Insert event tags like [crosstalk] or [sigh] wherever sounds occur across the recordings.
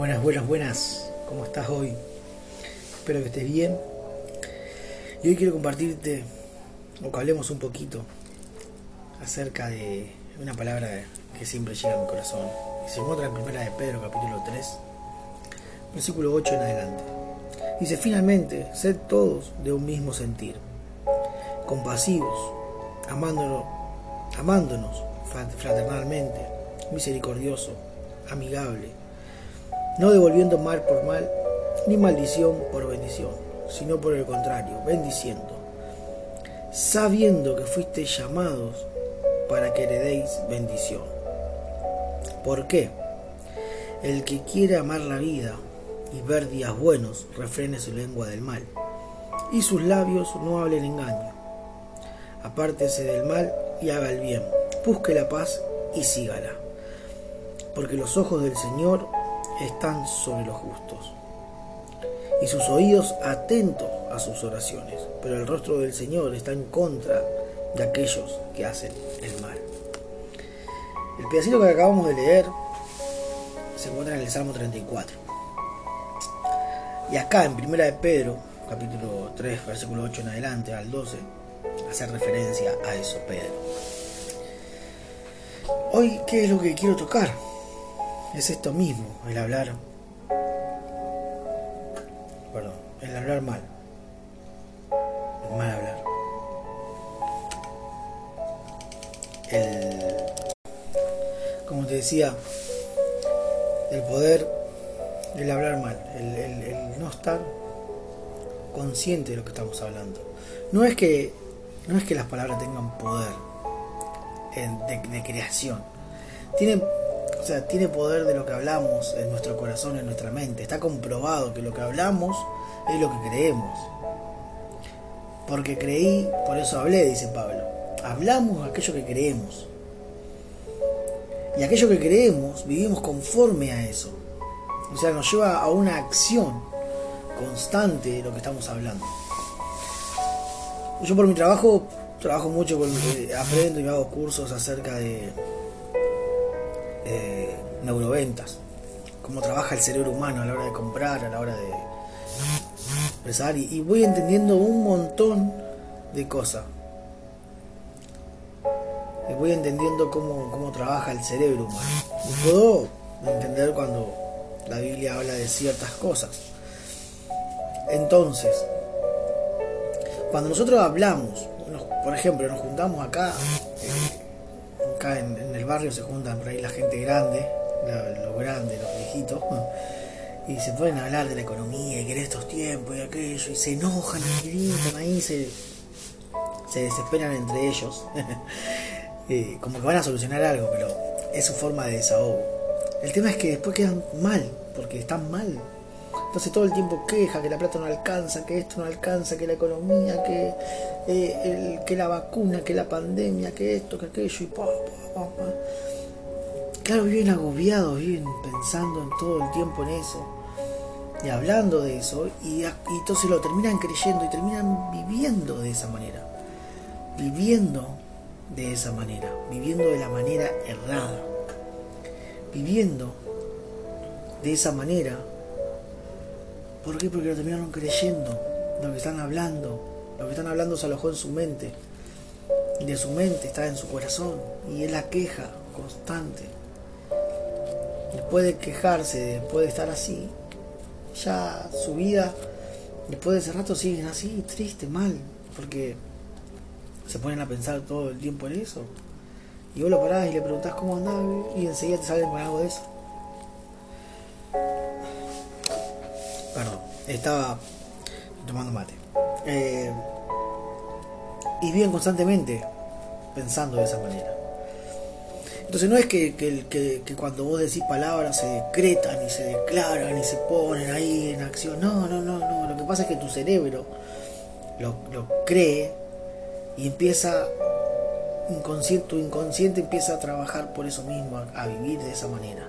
Buenas, buenas, buenas. ¿Cómo estás hoy? Espero que estés bien. Y hoy quiero compartirte, o que hablemos un poquito, acerca de una palabra que siempre llega a mi corazón. Y se encuentra en primera de Pedro, capítulo 3, versículo 8 en adelante. Dice, finalmente, sed todos de un mismo sentir, compasivos, amándonos, amándonos fraternalmente, misericordioso, amigable no devolviendo mal por mal, ni maldición por bendición, sino por el contrario, bendiciendo, sabiendo que fuisteis llamados para que heredéis bendición. ¿Por qué? El que quiere amar la vida y ver días buenos, refrene su lengua del mal, y sus labios no hablen engaño. Apártese del mal y haga el bien, busque la paz y sígala. Porque los ojos del Señor están sobre los justos, y sus oídos atentos a sus oraciones, pero el rostro del Señor está en contra de aquellos que hacen el mal. El pedacito que acabamos de leer se encuentra en el Salmo 34. Y acá en Primera de Pedro, capítulo 3, versículo 8 en adelante al 12, hace referencia a eso Pedro. Hoy, ¿qué es lo que quiero tocar? Es esto mismo, el hablar, perdón, el hablar mal, el mal hablar. El, como te decía, el poder, el hablar mal, el, no estar consciente de lo que estamos hablando. No es que, no es que las palabras tengan poder de, de creación, tienen o sea, tiene poder de lo que hablamos en nuestro corazón, en nuestra mente. Está comprobado que lo que hablamos es lo que creemos. Porque creí, por eso hablé, dice Pablo. Hablamos aquello que creemos. Y aquello que creemos, vivimos conforme a eso. O sea, nos lleva a una acción constante de lo que estamos hablando. Yo por mi trabajo, trabajo mucho con, eh, aprendo y hago cursos acerca de eh, neuroventas, cómo trabaja el cerebro humano a la hora de comprar, a la hora de expresar, y, voy entendiendo un montón de cosas. Voy entendiendo cómo, cómo trabaja el cerebro humano. Y puedo entender cuando la Biblia habla de ciertas cosas. Entonces, cuando nosotros hablamos, por ejemplo, nos juntamos acá, acá en, el barrio se juntan por ahí la gente grande, los grandes, los viejitos, y se pueden hablar de la economía y que en estos tiempos y aquello, y se enojan y gritan ahí, se, se desesperan entre ellos, [laughs] eh, como que van a solucionar algo, pero es su forma de desahogo. El tema es que después quedan mal, porque están mal, entonces todo el tiempo queja que la plata no alcanza, que esto no alcanza, que la economía, que, eh, que la vacuna, que la pandemia, que esto, que aquello, y pa, pa, pa, Claro, viven agobiados, viven pensando en todo el tiempo en eso, y hablando de eso, y entonces lo terminan creyendo y terminan viviendo de esa manera. Viviendo de esa manera, viviendo de la manera errada, viviendo de esa manera ¿Por qué? Porque lo terminaron creyendo. Lo que están hablando. Lo que están hablando se alojó en su mente. Y de su mente está en su corazón. Y es la queja constante. Después de quejarse, después de estar así, ya su vida, después de ese rato, siguen así, triste, mal. Porque se ponen a pensar todo el tiempo en eso. Y vos lo parás y le preguntás cómo andás y enseguida te salen con algo de eso. Estaba tomando mate. Eh, y bien constantemente pensando de esa manera. Entonces no es que, que, cuando vos decís palabras se decretan y se declaran y se ponen ahí en acción. No, no, no, no. Lo que pasa es que tu cerebro lo, cree y empieza, tu inconsciente empieza a trabajar por eso mismo, a vivir de esa manera.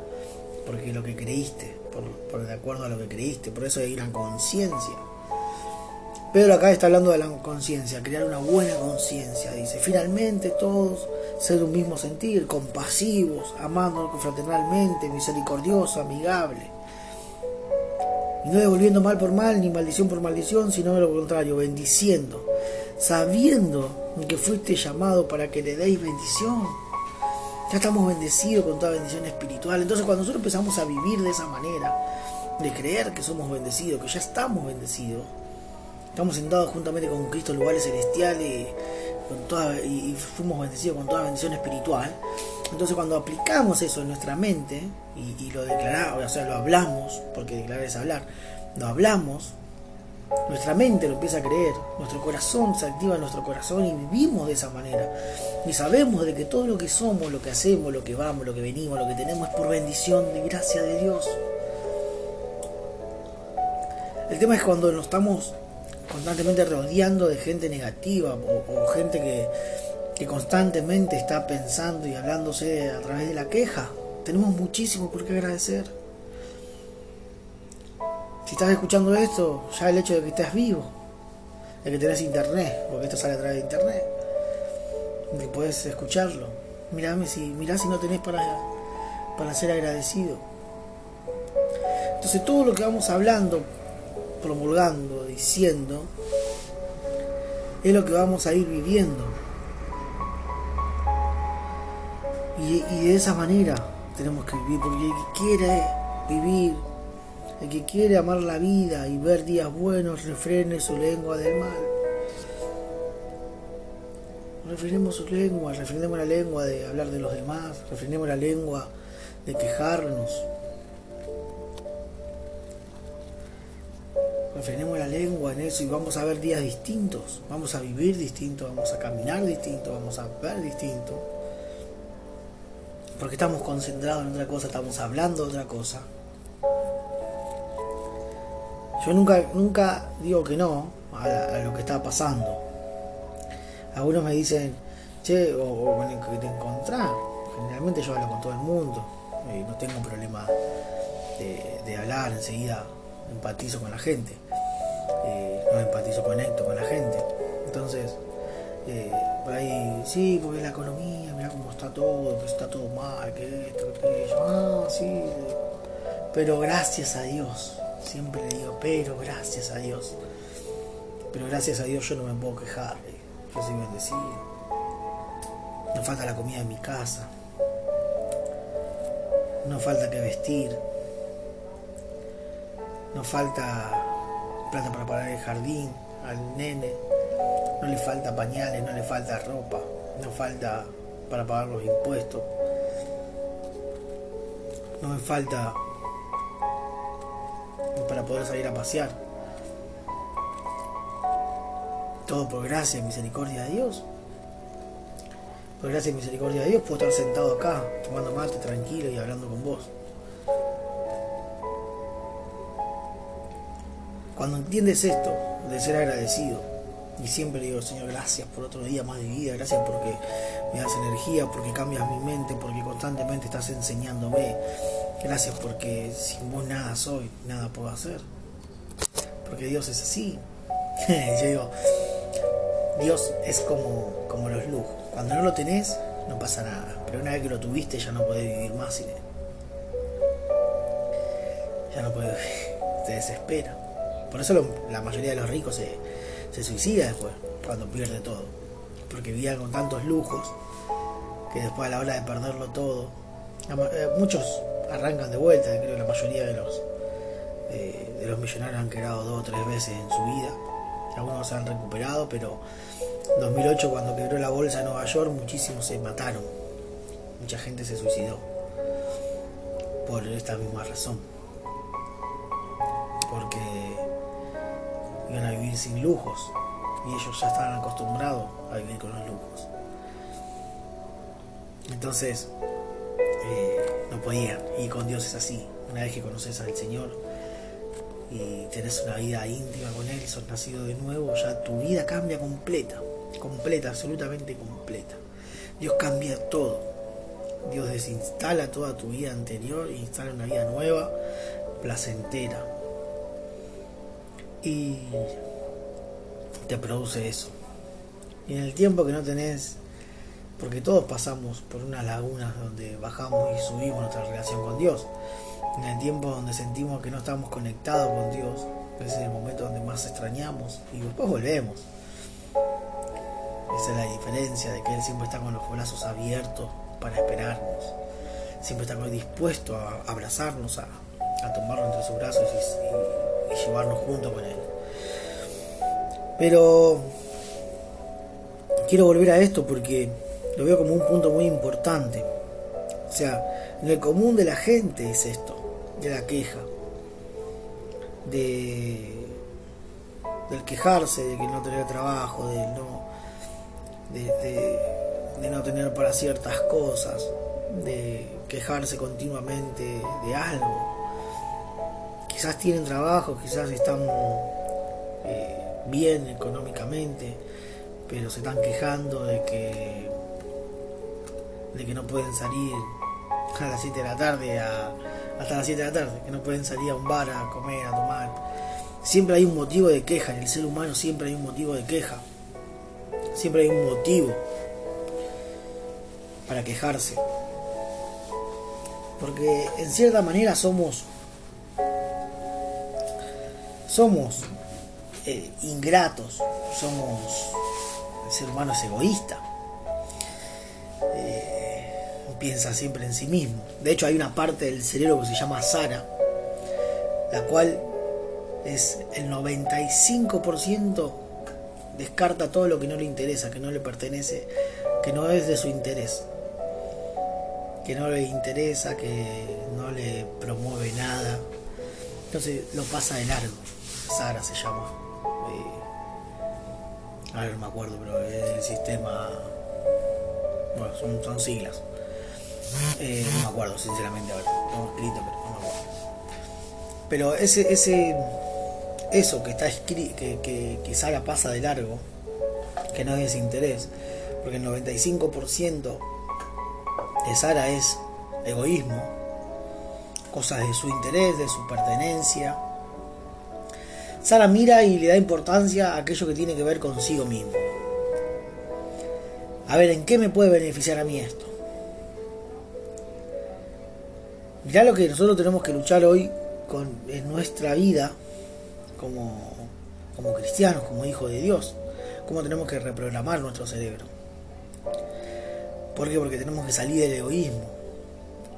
Porque lo que creíste por, de acuerdo a lo que creíste, por eso hay una conciencia. Pedro acá está hablando de la conciencia, crear una buena conciencia, dice, finalmente todos ser un mismo sentir, compasivos, amándonos fraternalmente, misericordioso, amigable. Y no devolviendo mal por mal, ni maldición por maldición, sino lo contrario, bendiciendo, sabiendo que fuiste llamado para que le deis bendición. Ya estamos bendecidos con toda bendición espiritual. Entonces cuando nosotros empezamos a vivir de esa manera, de creer que somos bendecidos, que ya estamos bendecidos, estamos sentados juntamente con Cristo en lugares celestiales y fuimos bendecidos con toda bendición espiritual. Entonces cuando aplicamos eso en nuestra mente y, lo declaramos, o sea, lo hablamos, porque declarar es hablar, lo hablamos, nuestra mente lo empieza a creer, nuestro corazón se activa en nuestro corazón y vivimos de esa manera. Y sabemos de que todo lo que somos, lo que hacemos, lo que vamos, lo que venimos, lo que tenemos es por bendición de gracia de Dios. El tema es cuando nos estamos constantemente rodeando de gente negativa o, gente que, que constantemente está pensando y hablándose a través de la queja. Tenemos muchísimo por qué agradecer. Si estás escuchando esto, ya el hecho de que estés vivo, de que tenés internet, porque esto sale a través de internet, que puedes escucharlo. Mirame si, mirá si no tenés para, para ser agradecido. Entonces todo lo que vamos hablando promulgando, diciendo, es lo que vamos a ir viviendo. Y, de esa manera tenemos que vivir, porque el que quiere vivir, el que quiere amar la vida y ver días buenos, refrene su lengua del mal. Refrenemos su lengua, refrenemos la lengua de hablar de los demás, refrenemos la lengua de quejarnos, refrenemos la lengua en eso y vamos a ver días distintos, vamos a vivir distinto, vamos a caminar distinto, vamos a ver distinto. Porque estamos concentrados en otra cosa, estamos hablando de otra cosa. Yo nunca, nunca digo que no a, lo que está pasando. Algunos me dicen, che, o, con el que te encontrás. Generalmente yo hablo con todo el mundo. Y no tengo problema de, de hablar enseguida empatizo con la gente, eh, no empatizo, conecto con la gente. Entonces, eh, por ahí, sí, porque la economía, mira cómo está todo, que está todo mal, que esto, que aquello, ah, sí, pero gracias a Dios, siempre le digo, pero gracias a Dios, pero gracias a Dios yo no me puedo quejar, yo soy bendecido, no falta la comida en mi casa, no falta que vestir, no falta plata para pagar el jardín al nene, no le falta pañales, no le falta ropa, no falta para pagar los impuestos, no me falta para poder salir a pasear. Todo por gracia y misericordia de Dios. Por gracia y misericordia de Dios puedo estar sentado acá, tomando mate tranquilo y hablando con vos. Cuando entiendes esto, de ser agradecido, y siempre digo, Señor, gracias por otro día más de vida, gracias porque me das energía, porque cambias mi mente, porque constantemente estás enseñándome, gracias porque sin vos nada soy, nada puedo hacer, porque Dios es así. [laughs] Yo digo, Dios es como, como los lujos, cuando no lo tenés, no pasa nada, pero una vez que lo tuviste ya no podés vivir más sin. Ya no puedes, [laughs] te desespera. Por eso la mayoría de los ricos se, se suicida después, cuando pierde todo. Porque vivían con tantos lujos que después a la hora de perderlo todo, muchos arrancan de vuelta, creo que la mayoría de los, eh, de los millonarios han quebrado dos o tres veces en su vida. Algunos se han recuperado, pero en 2008 cuando quebró la bolsa en Nueva York muchísimos se mataron. Mucha gente se suicidó por esta misma razón. Porque iban a vivir sin lujos y ellos ya estaban acostumbrados a vivir con los lujos. Entonces, eh, no podían. Y con Dios es así. Una vez que conoces al Señor y tenés una vida íntima con Él, sos nacido de nuevo, ya tu vida cambia completa. Completa, absolutamente completa. Dios cambia todo. Dios desinstala toda tu vida anterior e instala una vida nueva, placentera, y te produce eso. Y en el tiempo que no tenés, porque todos pasamos por unas lagunas donde bajamos y subimos nuestra relación con Dios. en el tiempo donde sentimos que no estamos conectados con Dios, ese es el momento donde más extrañamos y después volvemos. Esa es la diferencia de que Él siempre está con los brazos abiertos para esperarnos. Siempre está dispuesto a abrazarnos, a, a entre sus brazos y, y llevarnos junto con Él. Pero quiero volver a esto porque lo veo como un punto muy importante. O sea, en el común de la gente es esto, de la queja, de del quejarse, de que no tener trabajo, de no, de, no tener para ciertas cosas, de quejarse continuamente de algo. Quizás tienen trabajo, quizás están eh, bien económicamente, pero se están quejando de que de que no pueden salir a las 7 de la tarde hasta las 7 de la tarde, que no pueden salir a un bar a comer, a tomar. Siempre hay un motivo de queja, en el ser humano siempre hay un motivo de queja. Siempre hay un motivo para quejarse. Porque en cierta manera somos somos eh, ingratos, somos el ser humano es egoísta. Piensa siempre en sí mismo. De hecho, hay una parte del cerebro que se llama Sara, la cual es el 95% descarta todo lo que no le interesa, que no le pertenece, que no es de su interés, que no le interesa, que no le promueve nada. Entonces lo pasa de largo. Sara se llama. Eh, a ver, no me acuerdo, pero es el sistema. Bueno, son siglas. Eh, no me acuerdo, sinceramente, ahora. Tengo escrito, pero no me acuerdo. Pero ese, ese, eso que está escrito, que, que, que Sara pasa de largo, que no es interés, porque el 95% de Sara es egoísmo, cosas de su interés, de su pertenencia. Sara mira y le da importancia a aquello que tiene que ver consigo mismo. A ver, ¿en qué me puede beneficiar a mí esto? Mirá lo que nosotros tenemos que luchar hoy con, en nuestra vida como, como cristianos, como hijos de Dios. Cómo tenemos que reprogramar nuestro cerebro. ¿Por qué? Porque tenemos que salir del egoísmo.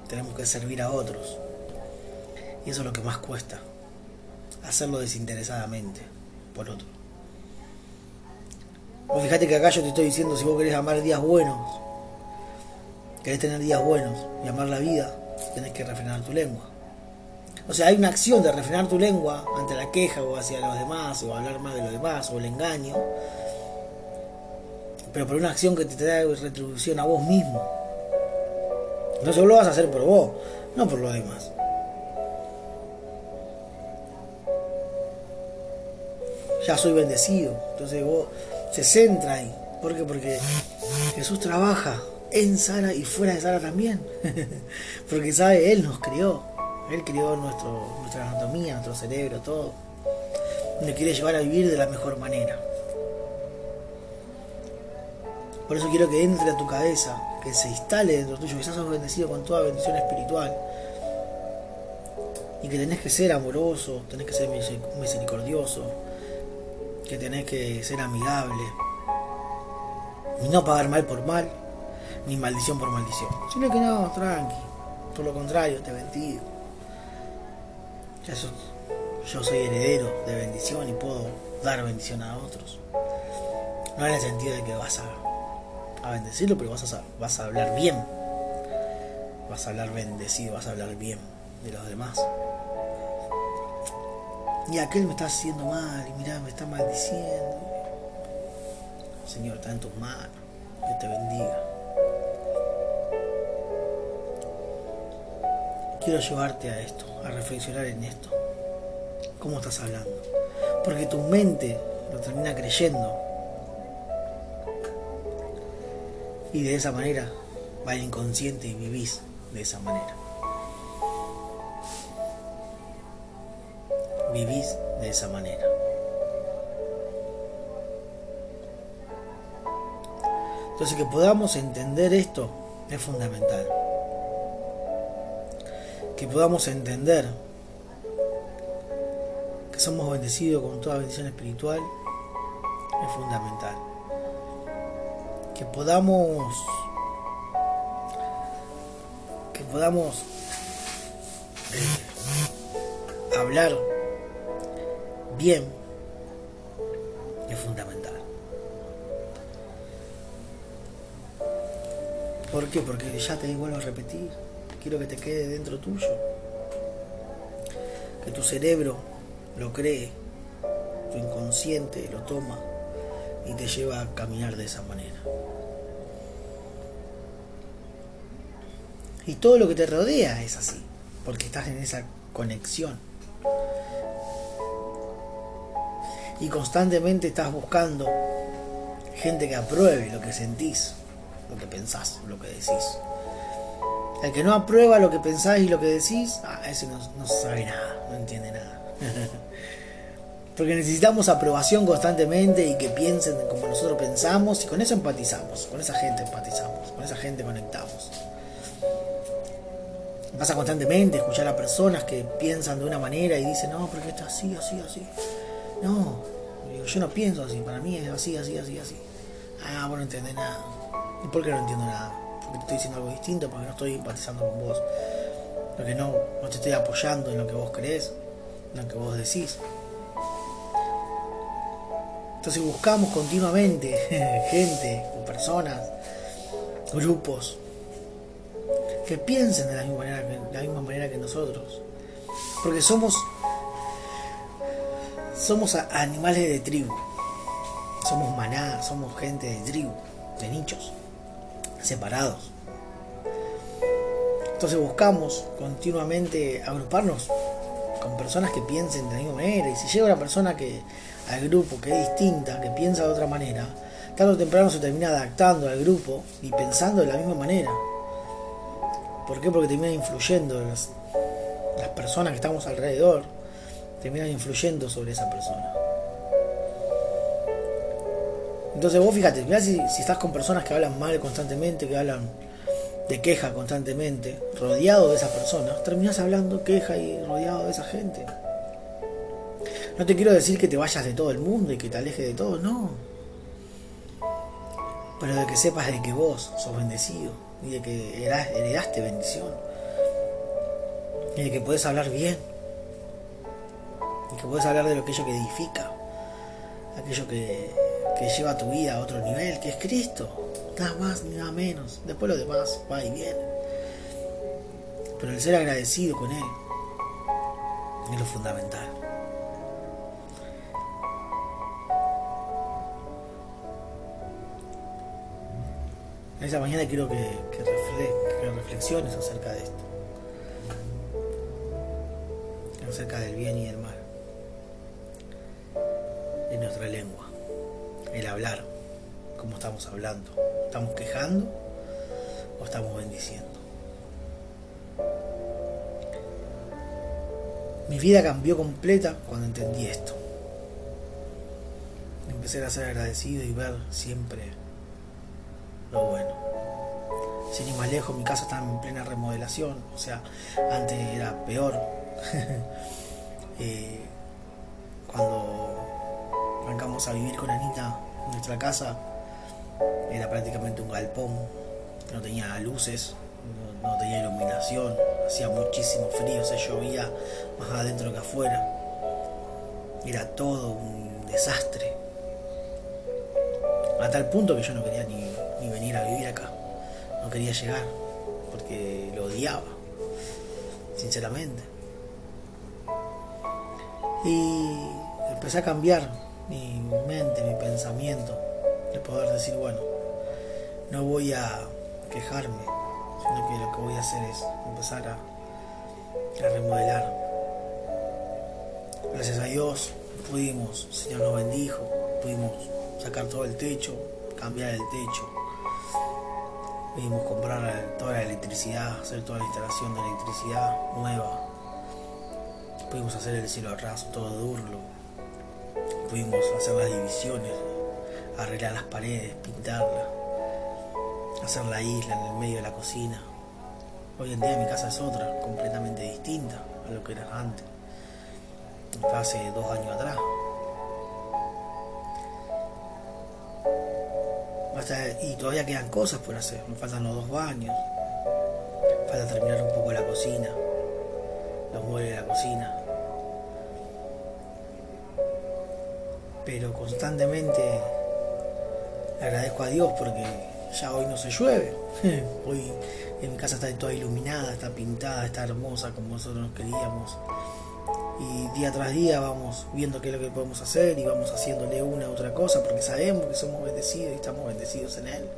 Tenemos que servir a otros. Y eso es lo que más cuesta. Hacerlo desinteresadamente por otro. Vos fíjate que acá yo te estoy diciendo si vos querés amar días buenos, querés tener días buenos y amar la vida, tenés que refrenar tu lengua. O sea, hay una acción de refrenar tu lengua ante la queja o hacia los demás, o hablar más de los demás, o el engaño, pero por una acción que te da retribución a vos mismo. No solo lo vas a hacer por vos, no por los demás. Ya soy bendecido, entonces vos se centra ahí. ¿Por qué? Porque Jesús trabaja en Sara y fuera de Sara también. [laughs] Porque sabe, Él nos crió. Él crió nuestro, nuestra anatomía, nuestro cerebro, todo. Nos quiere llevar a vivir de la mejor manera. Por eso quiero que entre a tu cabeza, que se instale dentro tuyo, que seas bendecido con toda bendición espiritual. Y que tenés que ser amoroso, tenés que ser misericordioso, que tenés que ser amigable. Y no pagar mal por mal, ni maldición por maldición. Sino que no, tranqui. Por lo contrario, te bendigo. yo soy heredero de bendición y puedo dar bendición a otros. No en el sentido de que vas a, a bendecirlo, pero vas a, vas a hablar bien. Vas a hablar bendecido, vas a hablar bien de los demás. Y aquel me está haciendo mal, y mira, me está maldiciendo. Señor, está en tus manos. Que te bendiga. Quiero llevarte a esto, a reflexionar en esto. ¿Cómo estás hablando? Porque tu mente lo termina creyendo. Y de esa manera va el inconsciente y vivís de esa manera. Vivís de esa manera. Entonces que podamos entender esto es fundamental que podamos entender que somos bendecidos con toda bendición espiritual es fundamental. Que podamos que podamos eh, hablar bien es fundamental. ¿Por qué? Porque ya te vuelvo a repetir, quiero que te quede dentro tuyo, que tu cerebro lo cree, tu inconsciente lo toma y te lleva a caminar de esa manera. Y todo lo que te rodea es así, porque estás en esa conexión. Y constantemente estás buscando gente que apruebe lo que sentís, lo que pensás, lo que decís. El que no aprueba lo que pensás y lo que decís, ah, ese no, no sabe nada, no entiende nada. [laughs] Porque necesitamos aprobación constantemente y que piensen como nosotros pensamos y con eso empatizamos, con esa gente empatizamos, con esa gente conectamos. Pasa constantemente escuchar a personas que piensan de una manera y dicen, no, porque está así, así, así. No, yo no pienso así, para mí es así, así, así, así. Ah, vos no entendés nada. ¿Y por qué no entiendo nada? Porque te estoy diciendo algo distinto, porque no estoy empatizando con vos. Porque no, no te estoy apoyando en lo que vos crees, en lo que vos decís. Entonces buscamos continuamente [laughs] gente, personas, grupos que piensen de la misma manera que, de la misma manera que nosotros. Porque somos somos animales de tribu. Somos maná, somos gente de tribu, de nichos, separados. Entonces buscamos continuamente agruparnos con personas que piensen de la misma manera. Y si llega una persona que al grupo que es distinta, que piensa de otra manera, tarde o temprano se termina adaptando al grupo y pensando de la misma manera. ¿Por qué? Porque termina influyendo las, las personas que estamos alrededor, terminan influyendo sobre esa persona. Entonces vos fíjate, mirá si, si estás con personas que hablan mal constantemente, que hablan de queja constantemente, rodeado de esas personas, terminas hablando queja y rodeado de esa gente. No te quiero decir que te vayas de todo el mundo y que te alejes de todo, no. Pero de que sepas de que vos sos bendecido y de que heredaste bendición. Y de que puedes hablar bien. Y que puedes hablar de aquello que edifica. Aquello que, que lleva tu vida a otro nivel, que es Cristo. Nada más ni nada menos. Después lo demás va y viene. Pero el ser agradecido con Él es lo fundamental. Esa mañana quiero que, reflexiones acerca de esto. Acerca del bien y del mal. En nuestra lengua. El hablar. Como estamos hablando. ¿Estamos quejando o estamos bendiciendo? Mi vida cambió completa cuando entendí esto. Empecé a ser agradecido y ver siempre lo bueno. Sin ir más lejos, mi casa está en plena remodelación, o sea, antes era peor. [laughs] Eh, cuando arrancamos a vivir con Anita, nuestra casa era prácticamente un galpón, no tenía luces, no, tenía iluminación, hacía muchísimo frío, se llovía más adentro que afuera. Era todo un desastre. A tal punto que yo no quería ni ni venir a vivir acá. No quería llegar porque lo odiaba, sinceramente. Y empecé a cambiar mi mente, mi pensamiento, de poder decir, bueno, no voy a quejarme, sino que lo que voy a hacer es empezar a, remodelar. Gracias a Dios pudimos, el Señor nos bendijo, pudimos sacar todo el techo, cambiar el techo, Pudimos comprar toda la electricidad, hacer toda la instalación de electricidad nueva. Pudimos hacer el cielo raso, todo durlo. Pudimos hacer las divisiones, arreglar las paredes, pintarlas, hacer la isla en el medio de la cocina. Hoy en día mi casa es otra, completamente distinta a lo que era antes. Hace dos años atrás. y todavía quedan cosas por hacer. Me faltan los dos baños. Falta terminar un poco la cocina. Los muebles de la cocina. Pero constantemente agradezco a Dios porque ya hoy no se llueve. [laughs] hoy en mi casa está toda iluminada, está pintada, está hermosa como nosotros queríamos. Y día tras día vamos viendo qué es lo que podemos hacer y vamos haciéndole una u otra cosa porque sabemos que somos bendecidos y estamos bendecidos en Él.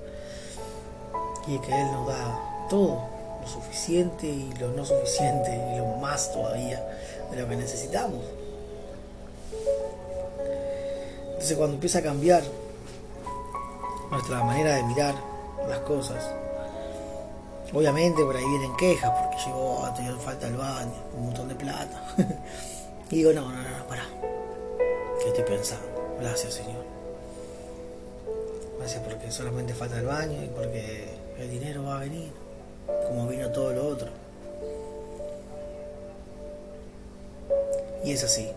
Y que Él nos da todo, lo suficiente y lo no suficiente y lo más todavía de lo que necesitamos. Entonces cuando empieza a cambiar nuestra manera de mirar las cosas, obviamente por ahí vienen quejas porque llegó a tener falta el baño, un montón de plata. [laughs] y digo, no, no, no, no, pará. ¿Qué estoy pensando? Gracias Señor. Gracias porque solamente falta el baño y porque el dinero va a venir, como vino todo lo otro. Y es así.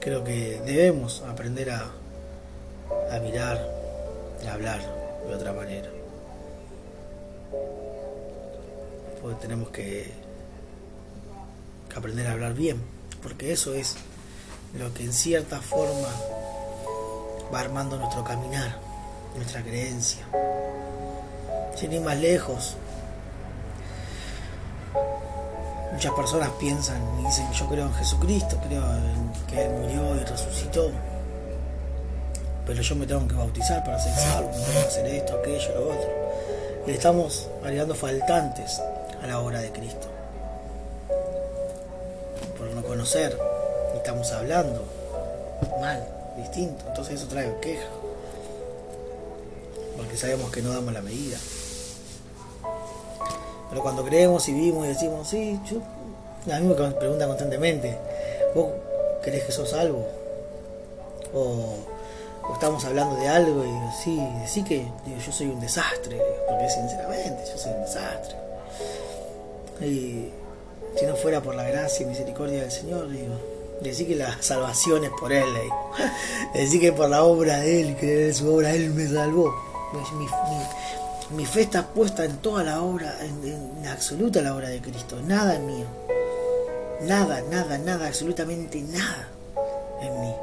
Creo que debemos aprender a, a mirar, a hablar de otra manera. Porque tenemos que, aprender a hablar bien, porque eso es lo que en cierta forma va armando nuestro caminar, nuestra creencia. Sin ir más lejos, muchas personas piensan y dicen, yo creo en Jesucristo, creo en que Él murió y resucitó pero yo me tengo que bautizar para ser salvo, tengo que hacer esto, aquello, lo otro. Y estamos agregando faltantes a la obra de Cristo. Por no conocer, estamos hablando mal, distinto. Entonces eso trae queja. Porque sabemos que no damos la medida. Pero cuando creemos y vivimos y decimos, sí, yo, a mí me preguntan constantemente, ¿vos crees que sos salvo? O o estamos hablando de algo y sí, sí que digo, yo soy un desastre, porque sinceramente yo soy un desastre. Y si no fuera por la gracia y misericordia del Señor, digo, decir que la salvación es por Él, [laughs] decir que por la obra de Él, que de su obra Él me salvó. Mi, mi, fe está puesta en toda la obra, en, en absoluta la obra de Cristo, nada en mío. Nada, nada, nada, absolutamente nada en mí.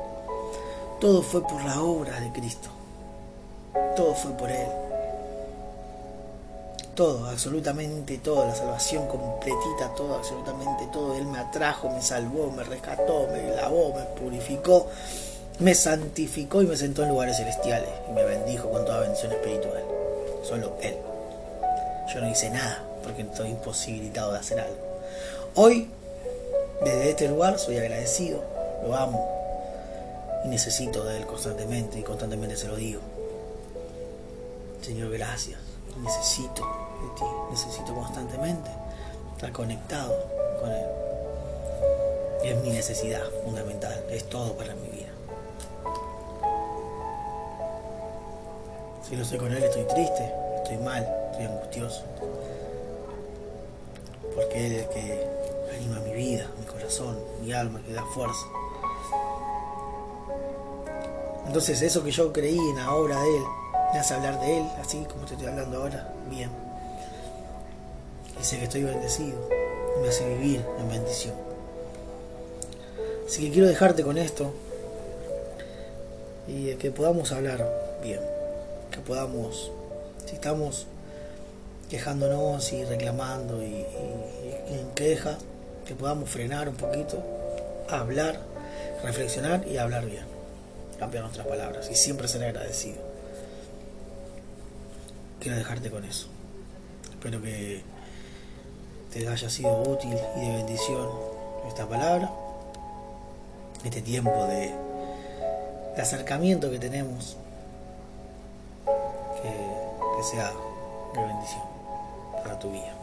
Todo fue por la obra de Cristo. Todo fue por Él. Todo, absolutamente todo, la salvación completita, todo, absolutamente todo. Él me atrajo, me salvó, me rescató, me lavó, me purificó, me santificó y me sentó en lugares celestiales y me bendijo con toda bendición espiritual. Solo Él. Yo no hice nada porque estoy imposibilitado de hacer algo. Hoy, desde este lugar, soy agradecido, lo amo, y necesito de Él constantemente y constantemente se lo digo. Señor, gracias. Necesito de ti, necesito constantemente estar conectado con Él. Es mi necesidad fundamental, es todo para mi vida. Si no estoy con Él, estoy triste, estoy mal, estoy angustioso. Porque Él es el que anima mi vida, mi corazón, mi alma, que da fuerza. Entonces eso que yo creí en la obra de Él, me hace hablar de Él, así como te estoy hablando ahora, bien. Y sé que estoy bendecido, y me hace vivir en bendición. Así que quiero dejarte con esto y que podamos hablar bien, que podamos, si estamos quejándonos y reclamando y, y en queja, que podamos frenar un poquito, hablar, reflexionar y hablar bien cambiar nuestras palabras y siempre ser agradecido. Quiero dejarte con eso. Espero que te haya sido útil y de bendición esta palabra, este tiempo de, acercamiento que tenemos, que sea de bendición para tu vida.